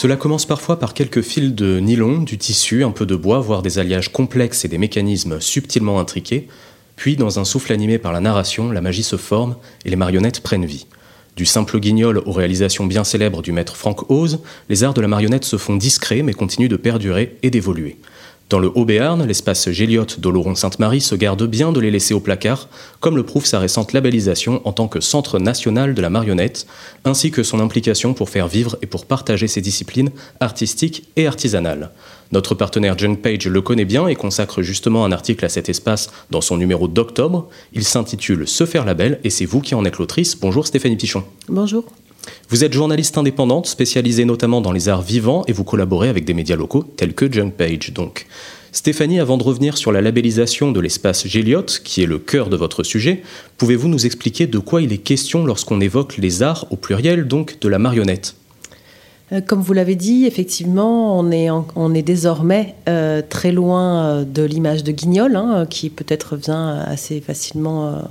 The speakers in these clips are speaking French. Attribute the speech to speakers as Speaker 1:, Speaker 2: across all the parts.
Speaker 1: Cela commence parfois par quelques fils de nylon, du tissu, un peu de bois, voire des alliages complexes et des mécanismes subtilement intriqués, puis dans un souffle animé par la narration, la magie se forme et les marionnettes prennent vie. Du simple guignol aux réalisations bien célèbres du maître Frank Oz, les arts de la marionnette se font discrets mais continuent de perdurer et d'évoluer. Dans le Haut-Béarn, l'espace Géliot d'Oloron-Sainte-Marie se garde bien de les laisser au placard, comme le prouve sa récente labellisation en tant que Centre national de la marionnette, ainsi que son implication pour faire vivre et pour partager ses disciplines artistiques et artisanales. Notre partenaire Junk Page le connaît bien et consacre justement un article à cet espace dans son numéro d'octobre. Il s'intitule Se faire label et c'est vous qui en êtes l'autrice. Bonjour Stéphanie Pichon.
Speaker 2: Bonjour.
Speaker 1: Vous êtes journaliste indépendante, spécialisée notamment dans les arts vivants et vous collaborez avec des médias locaux tels que Junk Page. Donc, Stéphanie, avant de revenir sur la labellisation de l'espace Géliot, qui est le cœur de votre sujet, pouvez-vous nous expliquer de quoi il est question lorsqu'on évoque les arts au pluriel, donc de la marionnette?
Speaker 2: Comme vous l'avez dit, effectivement, on est, désormais euh, très loin euh, de l'image de Guignol, hein, qui peut-être vient assez facilement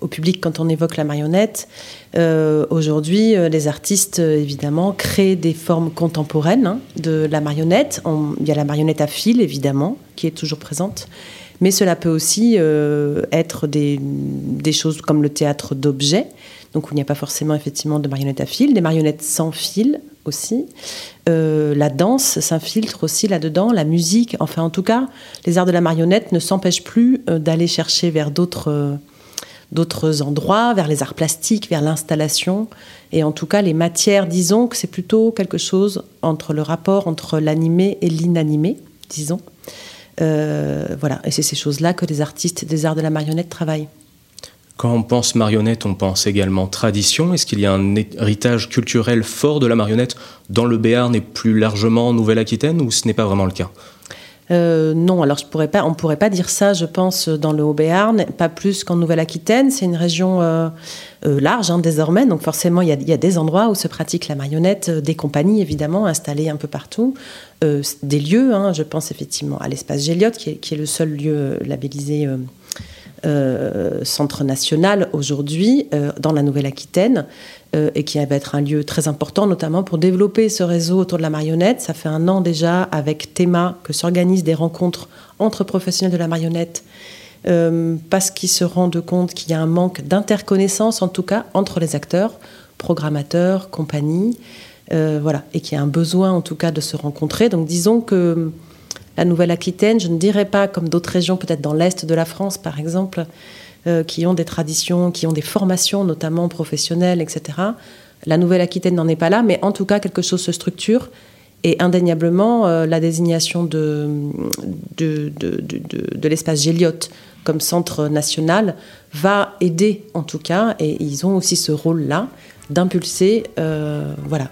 Speaker 2: au public quand on évoque la marionnette. Aujourd'hui, les artistes, évidemment, créent des formes contemporaines hein, de la marionnette. il y a la marionnette à fil, évidemment, qui est toujours présente. Mais cela peut aussi être des choses comme le théâtre d'objets, donc il n'y a pas forcément effectivement de marionnettes à fil, des marionnettes sans fil aussi. Euh, la danse s'infiltre aussi là-dedans, la musique. Enfin, en tout cas, les arts de la marionnette ne s'empêchent plus euh, d'aller chercher vers d'autres euh, d'autres endroits, vers les arts plastiques, vers l'installation. Et en tout cas, les matières, disons que c'est plutôt quelque chose entre le rapport entre l'animé et l'inanimé, disons. voilà, et c'est ces choses-là que les artistes des arts de la marionnette travaillent.
Speaker 1: Quand on pense marionnette, on pense également tradition. Est-ce qu'il y a un héritage culturel fort de la marionnette dans le Béarn et plus largement en Nouvelle-Aquitaine ou ce n'est pas vraiment le cas?
Speaker 2: Euh, non, alors on ne pourrait pas dire ça, je pense, dans le Haut-Béarn, pas plus qu'en Nouvelle-Aquitaine. C'est une région euh, euh, large hein, désormais, donc forcément il y, a, des endroits où se pratique la marionnette, des compagnies évidemment installées un peu partout, des lieux. Hein, je pense effectivement à l'espace Géliot, qui est, le seul lieu labellisé euh, centre national aujourd'hui euh, dans la Nouvelle-Aquitaine euh, et qui va être un lieu très important notamment pour développer ce réseau autour de la marionnette. Ça fait un an déjà avec Théma que s'organisent des rencontres entre professionnels de la marionnette parce qu'ils se rendent compte qu'il y a un manque d'interconnaissance en tout cas entre les acteurs, programmateurs, compagnies. voilà, et qu'il y a un besoin en tout cas de se rencontrer. Donc disons que la Nouvelle-Aquitaine, je ne dirais pas comme d'autres régions, peut-être dans l'Est de la France par exemple, euh, qui ont des traditions, qui ont des formations notamment professionnelles, etc. La Nouvelle-Aquitaine n'en est pas là, mais en tout cas quelque chose se structure. Et indéniablement, euh, la désignation de, de, de, l'espace Géliot comme centre national va aider en tout cas, et ils ont aussi ce rôle-là, d'impulser euh, voilà,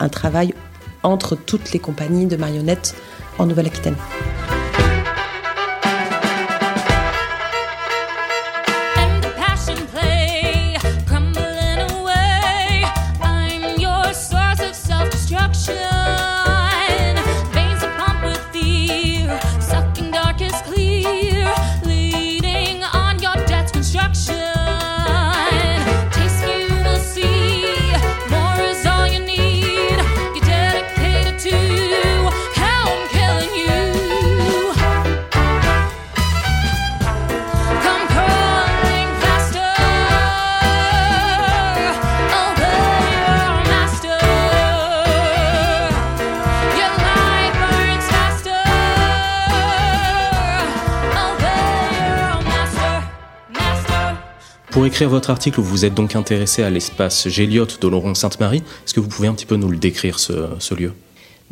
Speaker 2: un travail entre toutes les compagnies de marionnettes en Nouvelle-Aquitaine.
Speaker 1: Écrire votre article, vous vous êtes donc intéressé à l'espace Géliot d'Oloron-Sainte-Marie. Est-ce que vous pouvez un petit peu nous le décrire, ce, lieu?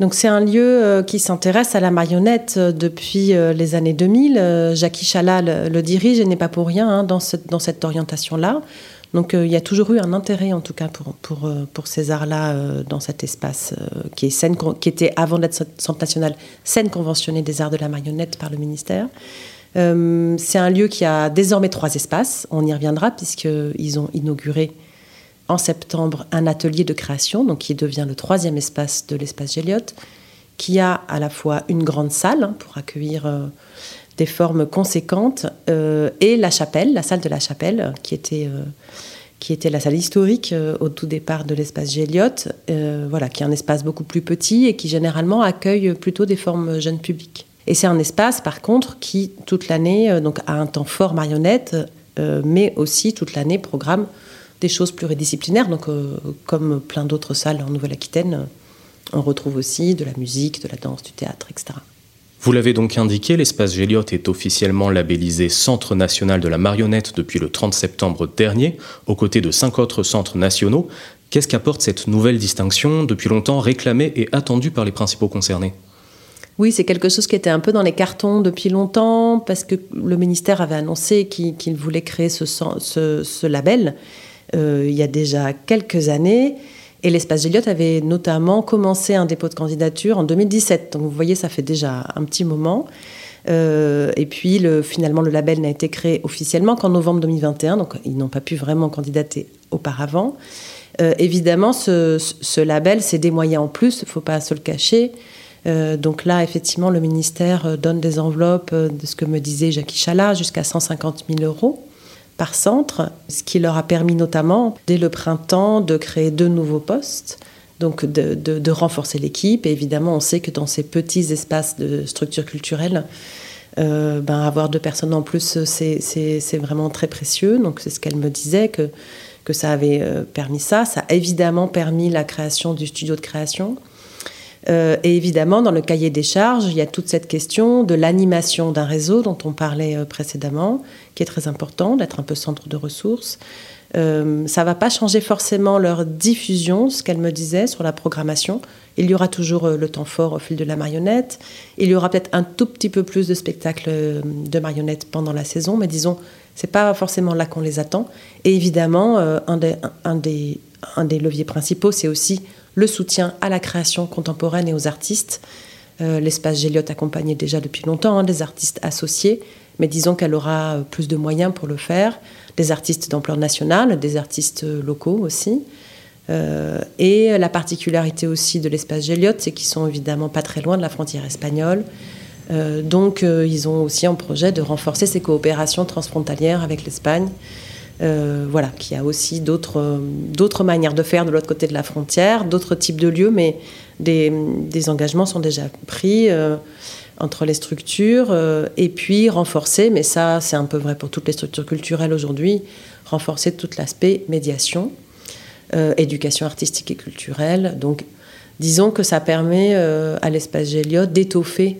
Speaker 2: Donc c'est un lieu euh, qui s'intéresse à la marionnette euh, depuis euh, les années 2000. Jackie Chala le, dirige et n'est pas pour rien hein, dans, dans, cette orientation-là. Donc il y a toujours eu un intérêt en tout cas pour, pour, pour ces arts-là dans cet espace qui, est scène, qui était avant d'être centre national scène conventionnée des arts de la marionnette par le ministère. C'est un lieu qui a désormais trois espaces. On y reviendra puisqu'ils ont inauguré en septembre un atelier de création, donc qui devient le troisième espace de l'espace Géliot, qui a à la fois une grande salle hein, pour accueillir des formes conséquentes et la chapelle, la salle de la chapelle, qui était qui la salle historique euh, au tout départ de l'espace Géliot, euh, voilà, qui est un espace beaucoup plus petit et qui généralement accueille plutôt des formes jeunes publics. Et c'est un espace, par contre, qui toute l'année euh, donc a un temps fort marionnette, mais aussi toute l'année programme des choses pluridisciplinaires. Donc, comme plein d'autres salles en Nouvelle-Aquitaine, on retrouve aussi de la musique, de la danse, du théâtre, etc.
Speaker 1: Vous l'avez donc indiqué, l'espace Géliot est officiellement labellisé Centre national de la marionnette depuis le 30 septembre dernier, aux côtés de cinq autres centres nationaux. Qu'est-ce qu'apporte cette nouvelle distinction, depuis longtemps réclamée et attendue par les principaux concernés?
Speaker 2: Oui, c'est quelque chose qui était un peu dans les cartons depuis longtemps, parce que le ministère avait annoncé qu'il voulait créer ce, label euh, il y a déjà quelques années. Et l'espace Géliot avait notamment commencé un dépôt de candidature en 2017. Donc vous voyez, ça fait déjà un petit moment. Euh, et puis le, finalement, le label n'a été créé officiellement qu'en novembre 2021. Donc ils n'ont pas pu vraiment candidater auparavant. Euh, évidemment, ce, label, c'est des moyens en plus, il ne faut pas se le cacher. Euh, donc là, effectivement, le ministère donne des enveloppes de ce que me disait Jackie Chala, jusqu'à 150 000 euros par centre, ce qui leur a permis notamment, dès le printemps, de créer deux nouveaux postes, donc de, renforcer l'équipe. Et évidemment, on sait que dans ces petits espaces de structure culturelle, euh, ben, avoir deux personnes en plus, c'est vraiment très précieux. Donc c'est ce qu'elle me disait, que, que ça avait euh, permis ça. Ça a évidemment permis la création du studio de création. Euh, et évidemment, dans le cahier des charges, il y a toute cette question de l'animation d'un réseau dont on parlait euh, précédemment, qui est très important, d'être un peu centre de ressources. Euh, ça ne va pas changer forcément leur diffusion, ce qu'elle me disait sur la programmation. Il y aura toujours le temps fort au fil de la marionnette. Il y aura peut-être un tout petit peu plus de spectacles de marionnettes pendant la saison, mais disons, c'est pas forcément là qu'on les attend. Et évidemment, un des, leviers principaux, c'est aussi le soutien à la création contemporaine et aux artistes. Euh, l'espace Géliot accompagnait déjà depuis longtemps hein, des artistes associés, mais disons qu'elle aura euh, plus de moyens pour le faire, des artistes d'ampleur nationale, des artistes euh, locaux aussi. et la particularité aussi de l'espace Géliot, c'est qu'ils sont évidemment pas très loin de la frontière espagnole. donc ils ont aussi en projet de renforcer ces coopérations transfrontalières avec l'Espagne. Euh, voilà, qui a aussi d'autres, d'autres manières de faire de l'autre côté de la frontière, d'autres types de lieux, mais des, engagements sont déjà pris euh, entre les structures, euh, et puis renforcer, mais ça c'est un peu vrai pour toutes les structures culturelles aujourd'hui, renforcer tout l'aspect médiation, éducation artistique et culturelle. Donc disons que ça permet à l'espace Géliot d'étoffer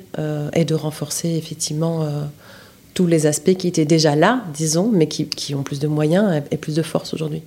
Speaker 2: et de renforcer effectivement tous les aspects qui étaient déjà là, disons, mais qui, qui ont plus de moyens et plus de force aujourd'hui.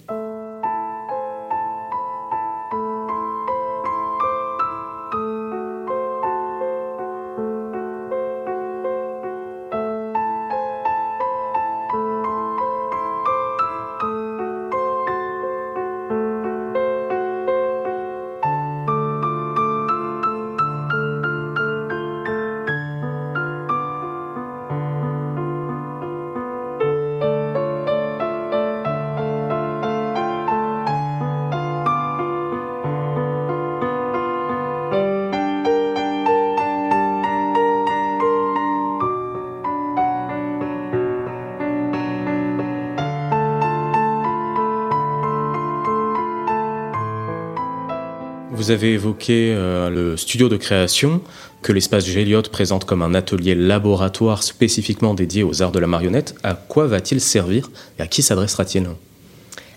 Speaker 1: Vous avez évoqué euh, le studio de création que l'espace Géliot présente comme un atelier laboratoire spécifiquement dédié aux arts de la marionnette. À quoi va-t-il servir et à qui s'adressera-t-il?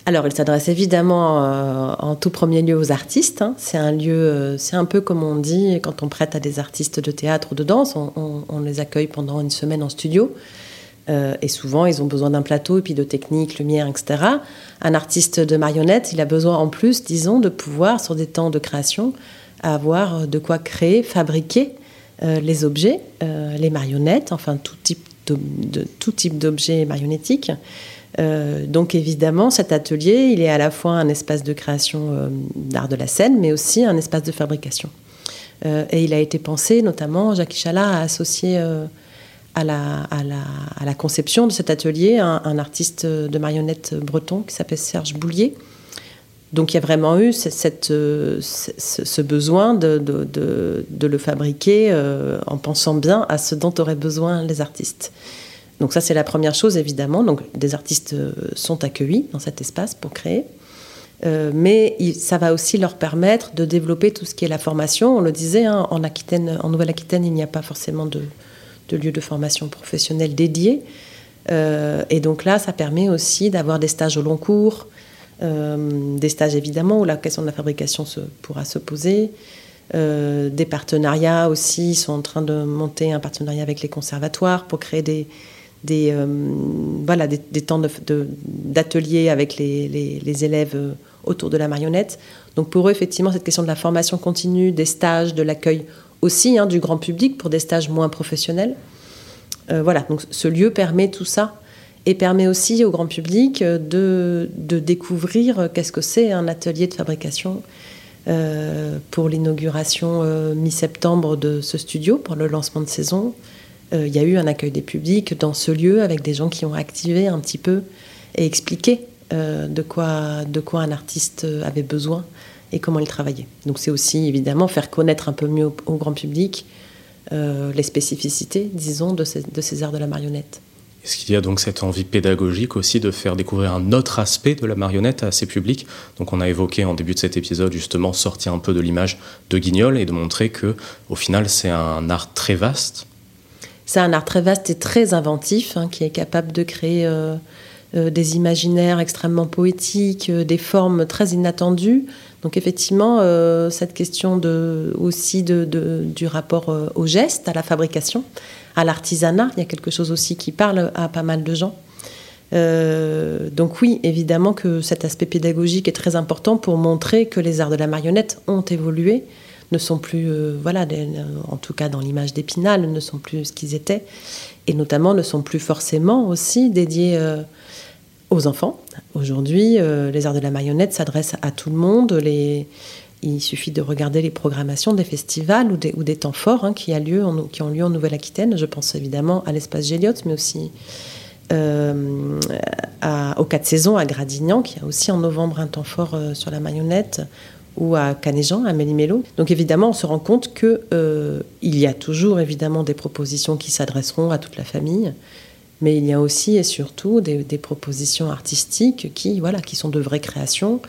Speaker 2: Alors, il s'adresse évidemment euh, en tout premier lieu aux artistes. Hein. C'est un lieu, euh, c'est un peu comme on dit quand on prête à des artistes de théâtre ou de danse, on les accueille pendant une semaine en studio. Euh, et souvent, ils ont besoin d'un plateau et puis de techniques, lumière, etc. Un artiste de marionnette, il a besoin en plus, disons, de pouvoir, sur des temps de création, avoir de quoi créer, fabriquer euh, les objets, euh, les marionnettes, enfin tout type de, tout type d'objets marionnettiques. donc évidemment, cet atelier, il est à la fois un espace de création d'art de la scène, mais aussi un espace de fabrication. et il a été pensé, notamment, Jacques Chala a associé à la, conception de cet atelier un, artiste de marionnettes breton qui s'appelle Serge Boulier. Donc il y a vraiment eu cette, ce, besoin de, le fabriquer en pensant bien à ce dont auraient besoin les artistes. Donc ça c'est la première chose évidemment. Donc des artistes sont accueillis dans cet espace pour créer. Euh, mais ça va aussi leur permettre de développer tout ce qui est la formation. On le disait, hein, en, en Nouvelle-Aquitaine, il n'y a pas forcément de, de, lieu de formation professionnelle dédié. Euh, et donc là, ça permet aussi d'avoir des stages au long cours, euh, des stages évidemment où la question de la fabrication se, pourra se poser, des partenariats aussi. Ils sont en train de monter un partenariat avec les conservatoires pour créer des, des, voilà, des, temps d'ateliers avec les, les, les, élèves autour de la marionnette. Donc pour eux, effectivement, cette question de la formation continue, des stages, de l'accueil aussi hein, du grand public pour des stages moins professionnels. Euh, voilà, donc ce lieu permet tout ça et permet aussi au grand public de, de découvrir qu'est-ce que c'est un atelier de fabrication. Euh, pour l'inauguration euh, mi-septembre de ce studio, pour le lancement de saison, il y a eu un accueil des publics dans ce lieu avec des gens qui ont activé un petit peu et expliqué euh, de, quoi, de quoi un artiste avait besoin et comment il travaillait. Donc c'est aussi évidemment faire connaître un peu mieux au, grand public euh, les spécificités, disons, de ces, de ces arts de la marionnette.
Speaker 1: Est-ce qu'il y a donc cette envie pédagogique aussi de faire découvrir un autre aspect de la marionnette à ses publics? Donc on a évoqué en début de cet épisode justement sortir un peu de l'image de Guignol et de montrer que au final c'est un art très vaste.
Speaker 2: C'est un art très vaste et très inventif hein, qui est capable de créer euh, euh, des imaginaires extrêmement poétiques, euh, des formes très inattendues. Donc effectivement, euh, cette question de, aussi de, du rapport au geste, à la fabrication, à l'artisanat, il y a quelque chose aussi qui parle à pas mal de gens. donc oui, évidemment que cet aspect pédagogique est très important pour montrer que les arts de la marionnette ont évolué, ne sont plus, voilà, en tout cas dans l'image d'Épinal, ne sont plus ce qu'ils étaient, et notamment ne sont plus forcément aussi dédiés aux enfants. Aujourd'hui, euh, les arts de la marionnette s'adressent à tout le monde. Il suffit de regarder les programmations des festivals ou des, temps forts hein, qui, a lieu qui ont lieu en Nouvelle-Aquitaine. Je pense évidemment à l'espace Géliotte, mais aussi euh, à, aux quatre saisons à Gradignan, qui a aussi en novembre un temps fort euh, sur la marionnette, ou à Canéjean, à Méli-Mélo. Donc évidemment, on se rend compte qu'il il y a toujours évidemment des propositions qui s'adresseront à toute la famille, mais il y a aussi et surtout des, propositions artistiques qui, voilà, qui sont de vraies créations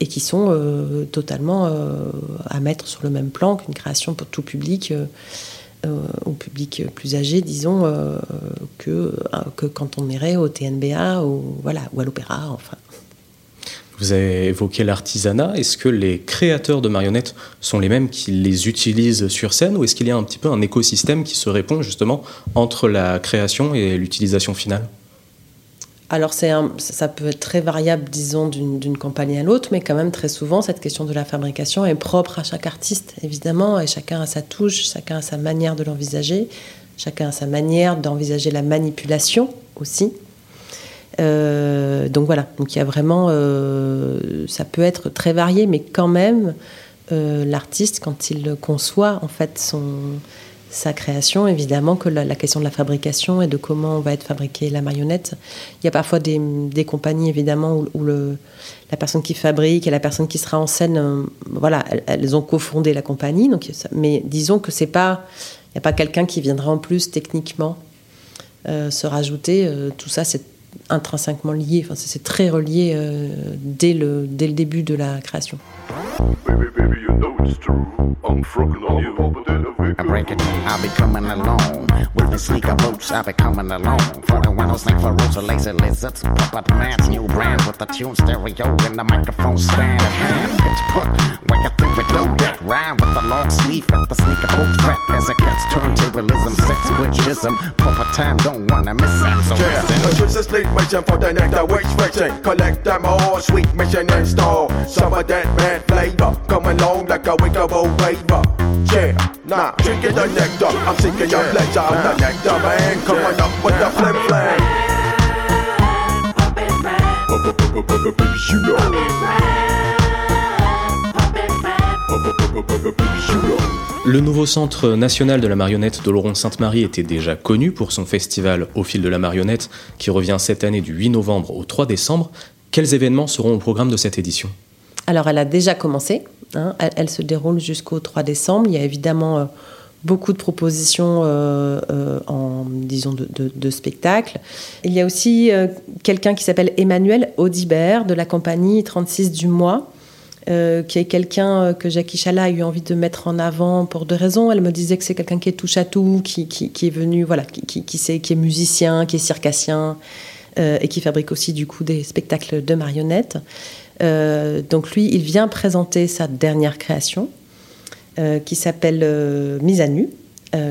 Speaker 2: et qui sont euh, totalement euh, à mettre sur le même plan qu'une création pour tout public, euh, au public plus âgé, disons, que, que quand on irait au TNBA ou, voilà, ou à l'opéra, enfin.
Speaker 1: Vous avez évoqué l'artisanat. Est-ce que les créateurs de marionnettes sont les mêmes qui les utilisent sur scène ou est-ce qu'il y a un petit peu un écosystème qui se répond justement entre la création et l'utilisation finale?
Speaker 2: Alors ça peut être très variable, disons, d'une campagne à l'autre, mais quand même très souvent, cette question de la fabrication est propre à chaque artiste, évidemment, et chacun a sa touche, chacun a sa manière de l'envisager, chacun a sa manière d'envisager la manipulation aussi. Euh, donc voilà, donc il y a vraiment, euh, ça peut être très varié, mais quand même, euh, l'artiste, quand il conçoit en fait son, sa création, évidemment que la, question de la fabrication et de comment va être fabriquée la marionnette, il y a parfois des, des compagnies évidemment où, le, la personne qui fabrique et la personne qui sera en scène, voilà, elles, ont cofondé la compagnie, donc, mais disons que c'est pas, il n'y a pas quelqu'un qui viendra en plus techniquement se rajouter. tout ça, c'est intrinsèquement lié, enfin, c'est très relié euh, dès, le, dès le début de la création. Baby, baby, you know it's true. I'm on you. I break it, I'll be coming along. With the sneaker boots, I'll be coming along. For the like for roots or lazy lizards. Puppet man's new brand with the tune stereo and the microphone stand. It's put where you think we do that. Rhyme with the long sleeve at the sneaker boot trap as it gets turntablism, sex witchism. Puppet time don't wanna miss that. So yeah, it's sleep mission for the next witch fiction. Collect them all, sweet mission install. Some of that bad flavor coming along like a wickable raver. Yeah, nah, drinking the nectar. I'm seeking your pleasure. I'm the nectar man, coming up with the flip flag. Baby, you know. Baby, you know.
Speaker 1: Le nouveau Centre national de la marionnette d'Oloron Sainte-Marie était déjà connu pour son festival Au fil de la marionnette qui revient cette année du 8 novembre au 3 décembre. Quels événements seront au programme de cette édition?
Speaker 2: Alors elle a déjà commencé, hein. elle, se déroule jusqu'au 3 décembre. Il y a évidemment euh, beaucoup de propositions euh, euh, en disons de, spectacles. Il y a aussi quelqu'un qui s'appelle Emmanuel Audibert de la compagnie 36 du mois euh, qui est quelqu'un euh, que Jackie Chala a eu envie de mettre en avant pour deux raisons. Elle me disait que c'est quelqu'un qui est touche à tout, qui, est venu, voilà, qui est musicien, qui est circassien euh, et qui fabrique aussi du coup des spectacles de marionnettes. donc lui, il vient présenter sa dernière création qui s'appelle Mise à nu,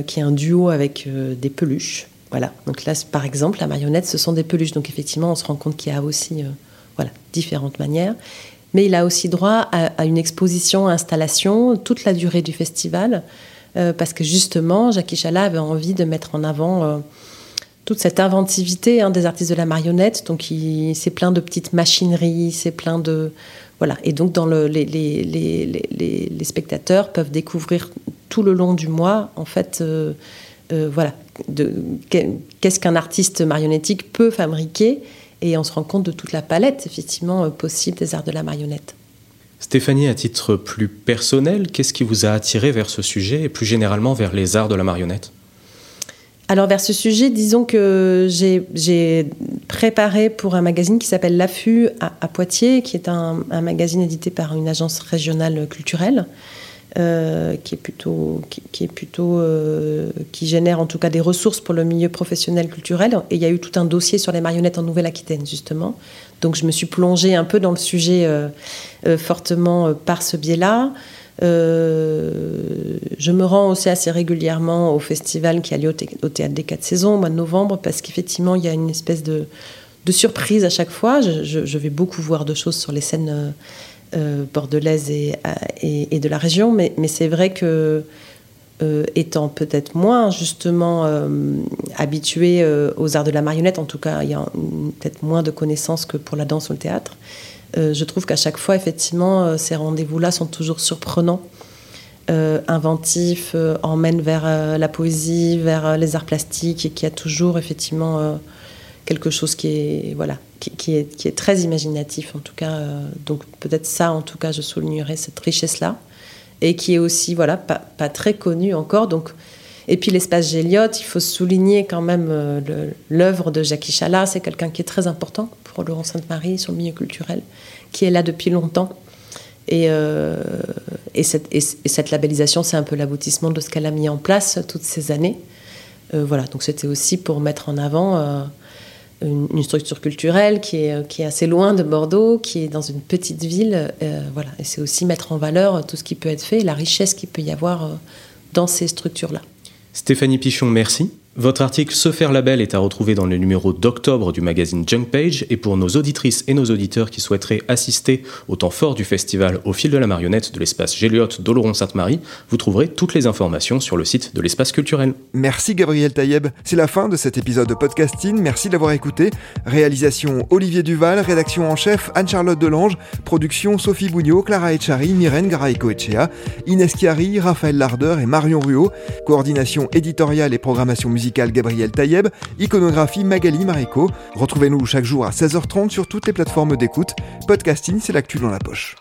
Speaker 2: qui est un duo avec des peluches. Voilà. Donc là, par exemple, la marionnette, ce sont des peluches. Donc effectivement, on se rend compte qu'il y a aussi voilà, différentes manières mais il a aussi droit à, une exposition, installation, toute la durée du festival, euh, parce que justement, Jackie Chala avait envie de mettre en avant euh, toute cette inventivité hein, des artistes de la marionnette. Donc, c'est plein de petites machineries, c'est plein de. Voilà. Et donc, dans le, les, les, les, les, spectateurs peuvent découvrir tout le long du mois, en fait, euh, voilà, qu'est-ce qu'un artiste marionnettique peut fabriquer et on se rend compte de toute la palette, effectivement, euh, possible des arts de la marionnette.
Speaker 1: Stéphanie, à titre plus personnel, qu'est-ce qui vous a attiré vers ce sujet et plus généralement vers les arts de la marionnette?
Speaker 2: Alors vers ce sujet, disons que j'ai préparé pour un magazine qui s'appelle L'Affût à, Poitiers, qui est un, magazine édité par une agence régionale culturelle. Euh, qui est plutôt, qui, est plutôt euh, qui génère en tout cas des ressources pour le milieu professionnel culturel. Et il y a eu tout un dossier sur les marionnettes en Nouvelle-Aquitaine justement. Donc je me suis plongée un peu dans le sujet euh, fortement par ce biais-là. je me rends aussi assez régulièrement au festival qui a lieu au, Théâtre des Quatre Saisons au mois de novembre parce qu'effectivement il y a une espèce de, surprise à chaque fois. Je, vais beaucoup voir de choses sur les scènes bordelaise et, et, de la région, mais, c'est vrai que euh, étant peut-être moins justement euh, habitué aux arts de la marionnette, en tout cas il y a peut-être moins de connaissances que pour la danse ou le théâtre, je trouve qu'à chaque fois effectivement ces rendez-vous-là sont toujours surprenants. inventifs, emmènent vers la poésie, vers les arts plastiques et qui a toujours effectivement quelque chose qui est voilà qui, est, très imaginatif en tout cas. Euh, donc peut-être ça, en tout cas, je soulignerais cette richesse-là. Et qui est aussi, voilà, pas, très connu encore. Donc, et puis l'espace Géliot, il faut souligner quand même euh, l'œuvre de Jackie Chala. C'est quelqu'un qui est très important pour Laurent Sainte-Marie, son milieu culturel, qui est là depuis longtemps. Euh, et, cette, labellisation, c'est un peu l'aboutissement de ce qu'elle a mis en place toutes ces années. voilà, donc c'était aussi pour mettre en avant une, structure culturelle qui est, qui est assez loin de Bordeaux, qui est dans une petite ville. Euh, voilà. Et c'est aussi mettre en valeur tout ce qui peut être fait, la richesse qu'il peut y avoir euh, dans ces structures-là.
Speaker 1: Stéphanie Pichon, merci. Votre article Se faire label est à retrouver dans le numéro d'octobre du magazine Junk Page et pour nos auditrices et nos auditeurs qui souhaiteraient assister au temps fort du festival Au fil de la marionnette de l'espace Géliot d'Oloron-Sainte-Marie, vous trouverez toutes les informations sur le site de l'espace culturel.
Speaker 3: Merci Gabriel Taïeb. C'est la fin de cet épisode de podcasting. Merci d'avoir écouté. Réalisation Olivier Duval, rédaction en chef Anne-Charlotte Delange, production Sophie Bougnot, Clara Echari, Myrène Garaïco-Echea, Inès Chiari, Raphaël Larder et Marion Ruot, coordination éditoriale et programmation musicale Gabriel Taïeb, iconographie Magali Marico. Retrouvez-nous chaque jour à 16h30 sur toutes les plateformes d'écoute. Podcasting, c'est l'actu dans la poche.